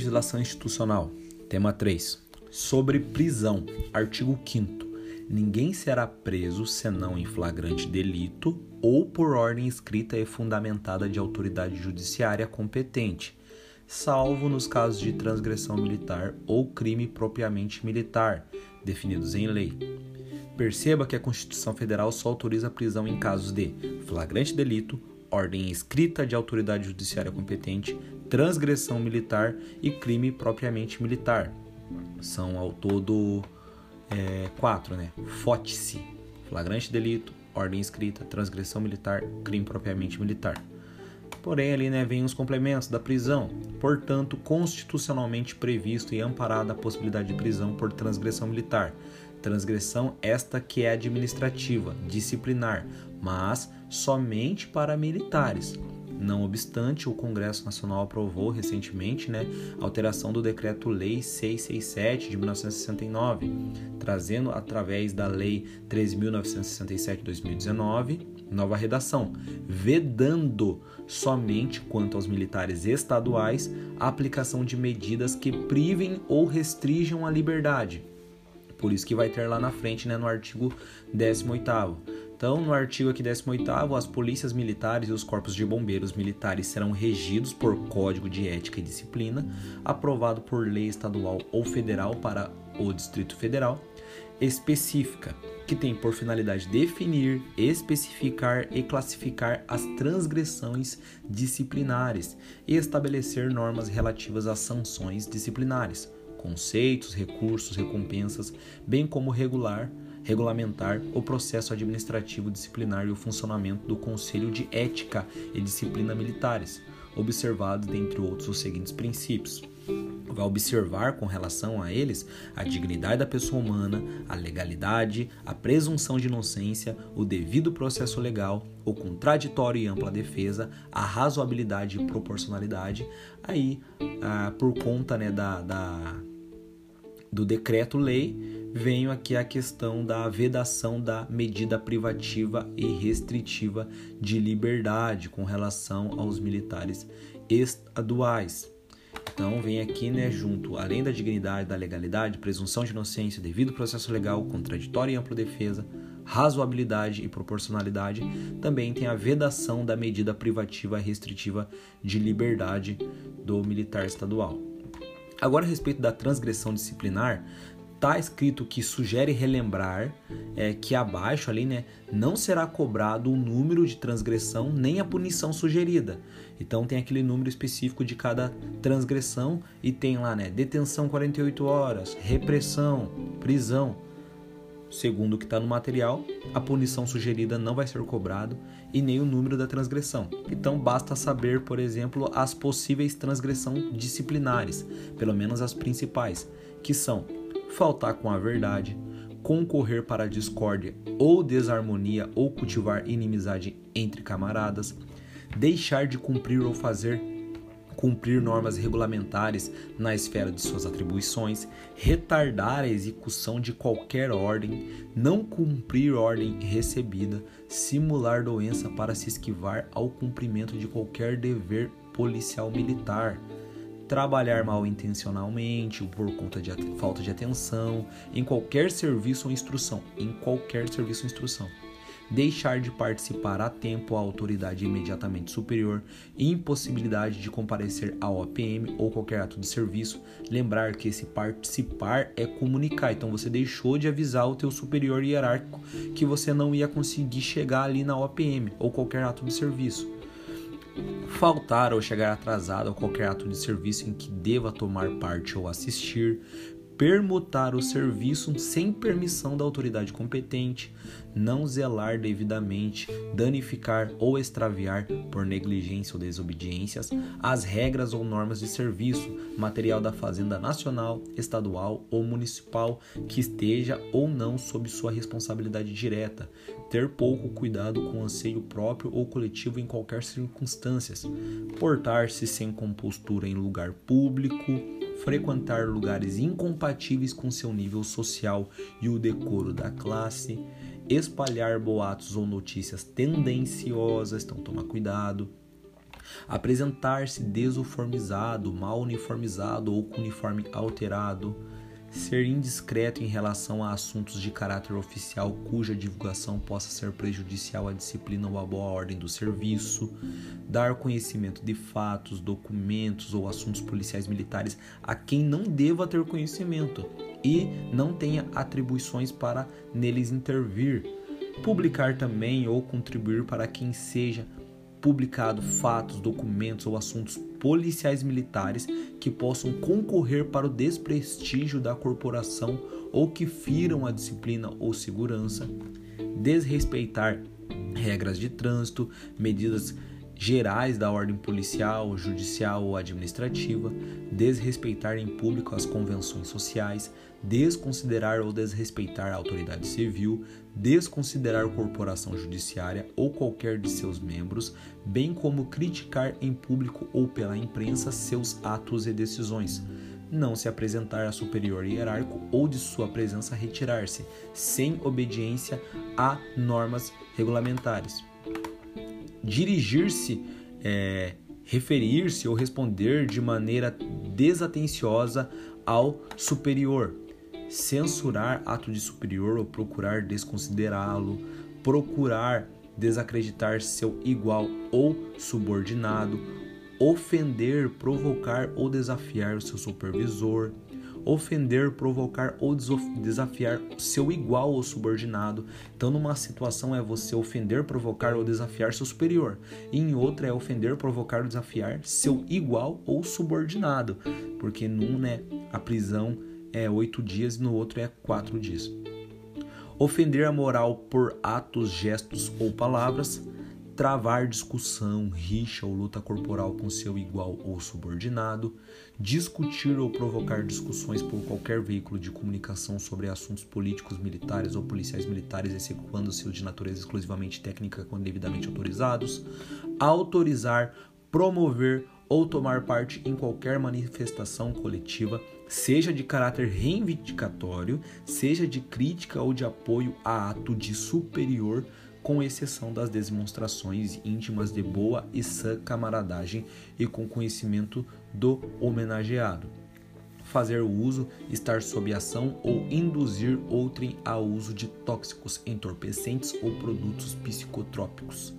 Legislação institucional. Tema 3. Sobre prisão. Artigo 5 Ninguém será preso senão em flagrante delito ou por ordem escrita e fundamentada de autoridade judiciária competente, salvo nos casos de transgressão militar ou crime propriamente militar, definidos em lei. Perceba que a Constituição Federal só autoriza a prisão em casos de flagrante delito, ordem escrita de autoridade judiciária competente, transgressão militar e crime propriamente militar. São ao todo é, quatro, né? Fote-se, flagrante delito, ordem escrita, transgressão militar, crime propriamente militar. Porém, ali né, vem os complementos da prisão. Portanto, constitucionalmente previsto e amparada a possibilidade de prisão por transgressão militar. Transgressão esta que é administrativa, disciplinar, mas somente para militares. Não obstante, o Congresso Nacional aprovou recentemente né, a alteração do Decreto-Lei 667 de 1969, trazendo através da Lei 13.967 de 2019 nova redação, vedando somente quanto aos militares estaduais a aplicação de medidas que privem ou restringam a liberdade. Por isso que vai ter lá na frente, né, no artigo 18º. Então, no artigo aqui 18º, as polícias militares e os corpos de bombeiros militares serão regidos por Código de Ética e Disciplina, aprovado por lei estadual ou federal para o Distrito Federal, específica, que tem por finalidade definir, especificar e classificar as transgressões disciplinares e estabelecer normas relativas às sanções disciplinares, conceitos, recursos, recompensas, bem como regular regulamentar o processo administrativo disciplinar e o funcionamento do Conselho de Ética e Disciplina Militares, observados, dentre outros, os seguintes princípios. Vai observar com relação a eles a dignidade da pessoa humana, a legalidade, a presunção de inocência, o devido processo legal, o contraditório e ampla defesa, a razoabilidade e proporcionalidade. Aí, ah, por conta né, da, da do decreto-lei, venho aqui a questão da vedação da medida privativa e restritiva de liberdade com relação aos militares estaduais. Então vem aqui, né, junto, além da dignidade, da legalidade, presunção de inocência, devido processo legal, contraditória e ampla defesa, razoabilidade e proporcionalidade, também tem a vedação da medida privativa e restritiva de liberdade do militar estadual. Agora, a respeito da transgressão disciplinar, está escrito que sugere relembrar é, que abaixo ali, né, não será cobrado o número de transgressão nem a punição sugerida. Então tem aquele número específico de cada transgressão e tem lá, né, detenção 48 horas, repressão, prisão. Segundo o que está no material, a punição sugerida não vai ser cobrado e nem o número da transgressão. Então basta saber, por exemplo, as possíveis transgressões disciplinares, pelo menos as principais, que são faltar com a verdade, concorrer para a discórdia ou desarmonia ou cultivar inimizade entre camaradas, deixar de cumprir ou fazer cumprir normas regulamentares na esfera de suas atribuições, retardar a execução de qualquer ordem, não cumprir ordem recebida, simular doença para se esquivar ao cumprimento de qualquer dever policial militar trabalhar mal intencionalmente, por conta de falta de atenção, em qualquer serviço ou instrução, em qualquer serviço ou instrução. Deixar de participar a tempo à autoridade imediatamente superior, impossibilidade de comparecer ao OPM ou qualquer ato de serviço. Lembrar que esse participar é comunicar, então você deixou de avisar o teu superior hierárquico que você não ia conseguir chegar ali na OPM ou qualquer ato de serviço faltar ou chegar atrasado a qualquer ato de serviço em que deva tomar parte ou assistir, permutar o serviço sem permissão da autoridade competente, não zelar devidamente, danificar ou extraviar por negligência ou desobediências as regras ou normas de serviço, material da Fazenda Nacional, Estadual ou Municipal que esteja ou não sob sua responsabilidade direta, ter pouco cuidado com o anseio próprio ou coletivo em qualquer circunstância, portar-se sem compostura em lugar público, frequentar lugares incompatíveis com seu nível social e o decoro da classe, espalhar boatos ou notícias tendenciosas, então toma cuidado, apresentar-se desuniformizado, mal uniformizado ou com uniforme alterado, ser indiscreto em relação a assuntos de caráter oficial cuja divulgação possa ser prejudicial à disciplina ou à boa ordem do serviço, dar conhecimento de fatos, documentos ou assuntos policiais militares a quem não deva ter conhecimento e não tenha atribuições para neles intervir, publicar também ou contribuir para quem seja publicado fatos, documentos ou assuntos policiais militares que possam concorrer para o desprestígio da corporação ou que firam a disciplina ou segurança, desrespeitar regras de trânsito, medidas gerais da ordem policial, judicial ou administrativa, desrespeitar em público as convenções sociais, desconsiderar ou desrespeitar a autoridade civil, desconsiderar a corporação judiciária ou qualquer de seus membros, bem como criticar em público ou pela imprensa seus atos e decisões. Não se apresentar a superior hierárquico ou de sua presença retirar-se, sem obediência a normas regulamentares dirigir-se, é, referir-se ou responder de maneira desatenciosa ao superior, censurar ato de superior ou procurar desconsiderá-lo, procurar desacreditar seu igual ou subordinado, ofender, provocar ou desafiar o seu supervisor, ofender, provocar ou desafiar seu igual ou subordinado. Então, numa situação é você ofender, provocar ou desafiar seu superior, e em outra é ofender, provocar ou desafiar seu igual ou subordinado, porque num, né, a prisão é oito dias e no outro é quatro dias. Ofender a moral por atos, gestos ou palavras travar discussão, rixa ou luta corporal com seu igual ou subordinado, discutir ou provocar discussões por qualquer veículo de comunicação sobre assuntos políticos, militares ou policiais militares, execuando-se de natureza exclusivamente técnica quando devidamente autorizados, autorizar, promover ou tomar parte em qualquer manifestação coletiva, seja de caráter reivindicatório, seja de crítica ou de apoio a ato de superior com exceção das demonstrações íntimas de boa e sã camaradagem e com conhecimento do homenageado. Fazer uso, estar sob ação ou induzir outrem ao uso de tóxicos, entorpecentes ou produtos psicotrópicos.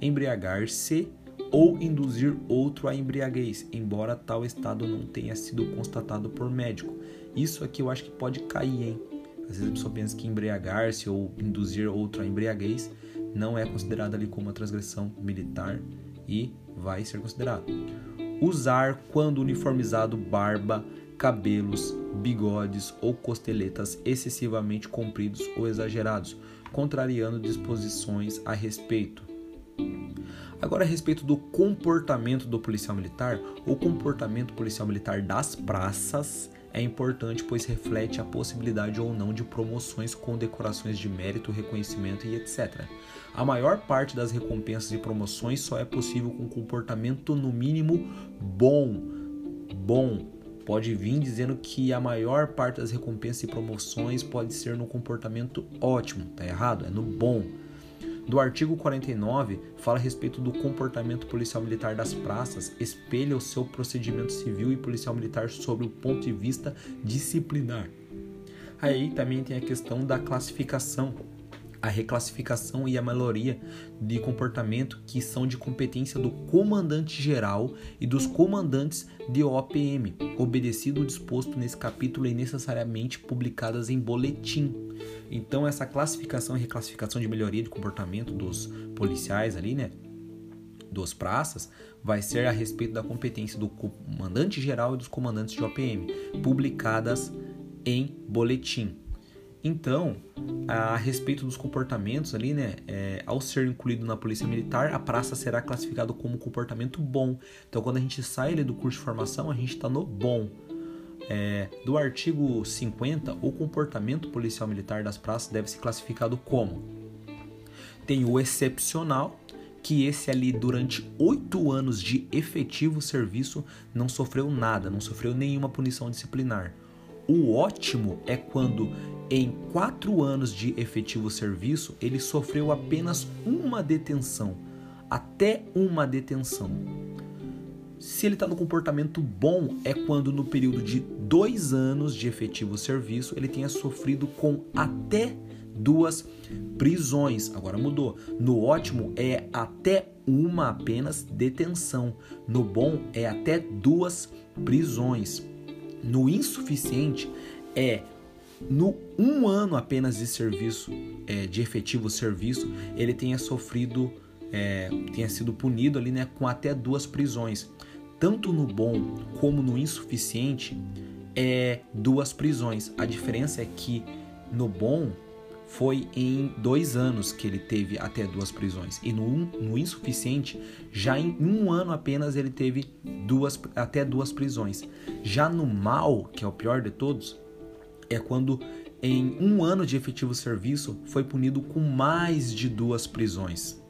Embriagar-se ou induzir outro à embriaguez, embora tal estado não tenha sido constatado por médico. Isso aqui eu acho que pode cair, hein? Às vezes a pessoa pensa que embriagar-se ou induzir outro a embriaguez não é considerado ali como uma transgressão militar e vai ser considerado. Usar quando uniformizado barba, cabelos, bigodes ou costeletas excessivamente compridos ou exagerados, contrariando disposições a respeito. Agora, a respeito do comportamento do policial militar, o comportamento policial militar das praças é importante pois reflete a possibilidade ou não de promoções com decorações de mérito, reconhecimento e etc. A maior parte das recompensas e promoções só é possível com comportamento no mínimo bom. Bom. Pode vir dizendo que a maior parte das recompensas e promoções pode ser no comportamento ótimo. Tá errado? É no bom do artigo 49 fala a respeito do comportamento policial militar das praças, espelha o seu procedimento civil e policial militar sobre o ponto de vista disciplinar. Aí também tem a questão da classificação, a reclassificação e a melhoria de comportamento que são de competência do comandante geral e dos comandantes de OPM, obedecido o disposto nesse capítulo e necessariamente publicadas em boletim. Então essa classificação e reclassificação de melhoria de comportamento dos policiais ali, né, dos praças, vai ser a respeito da competência do comandante geral e dos comandantes de OPM, publicadas em boletim. Então, a respeito dos comportamentos ali, né, é, ao ser incluído na polícia militar, a praça será classificado como comportamento bom. Então, quando a gente sai ali do curso de formação, a gente está no bom. É, do artigo 50, o comportamento policial militar das praças deve ser classificado como tem o excepcional, que esse ali durante oito anos de efetivo serviço não sofreu nada, não sofreu nenhuma punição disciplinar. O ótimo é quando, em quatro anos de efetivo serviço, ele sofreu apenas uma detenção. até uma detenção. Se ele está no comportamento bom, é quando no período de dois anos de efetivo serviço ele tenha sofrido com até duas prisões. Agora mudou. No ótimo é até uma apenas detenção. No bom é até duas prisões. No insuficiente é no um ano apenas de serviço, é, de efetivo serviço, ele tenha sofrido, é, tenha sido punido ali, né, com até duas prisões. Tanto no bom como no insuficiente é duas prisões. A diferença é que no bom foi em dois anos que ele teve até duas prisões. E no, no insuficiente, já em um ano apenas ele teve duas, até duas prisões. Já no mal, que é o pior de todos, é quando em um ano de efetivo serviço foi punido com mais de duas prisões.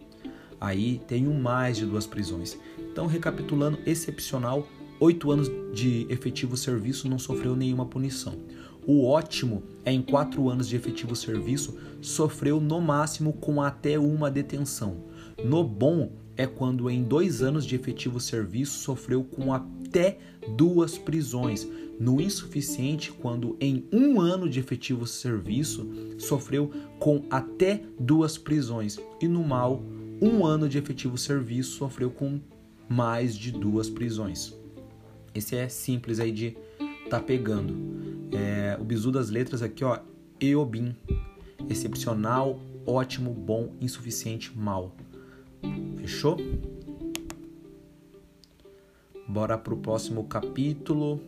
Aí tem um mais de duas prisões. Então, recapitulando, excepcional, oito anos de efetivo serviço não sofreu nenhuma punição. O ótimo é em quatro anos de efetivo serviço, sofreu no máximo com até uma detenção. No bom é quando em dois anos de efetivo serviço sofreu com até duas prisões. No insuficiente, quando em um ano de efetivo serviço sofreu com até duas prisões. E no mal, um ano de efetivo serviço sofreu com mais de duas prisões. Esse é simples aí de tá pegando. É, o bizu das letras aqui, ó, Eobim. Excepcional, ótimo, bom, insuficiente, mal. Fechou? Bora pro próximo capítulo.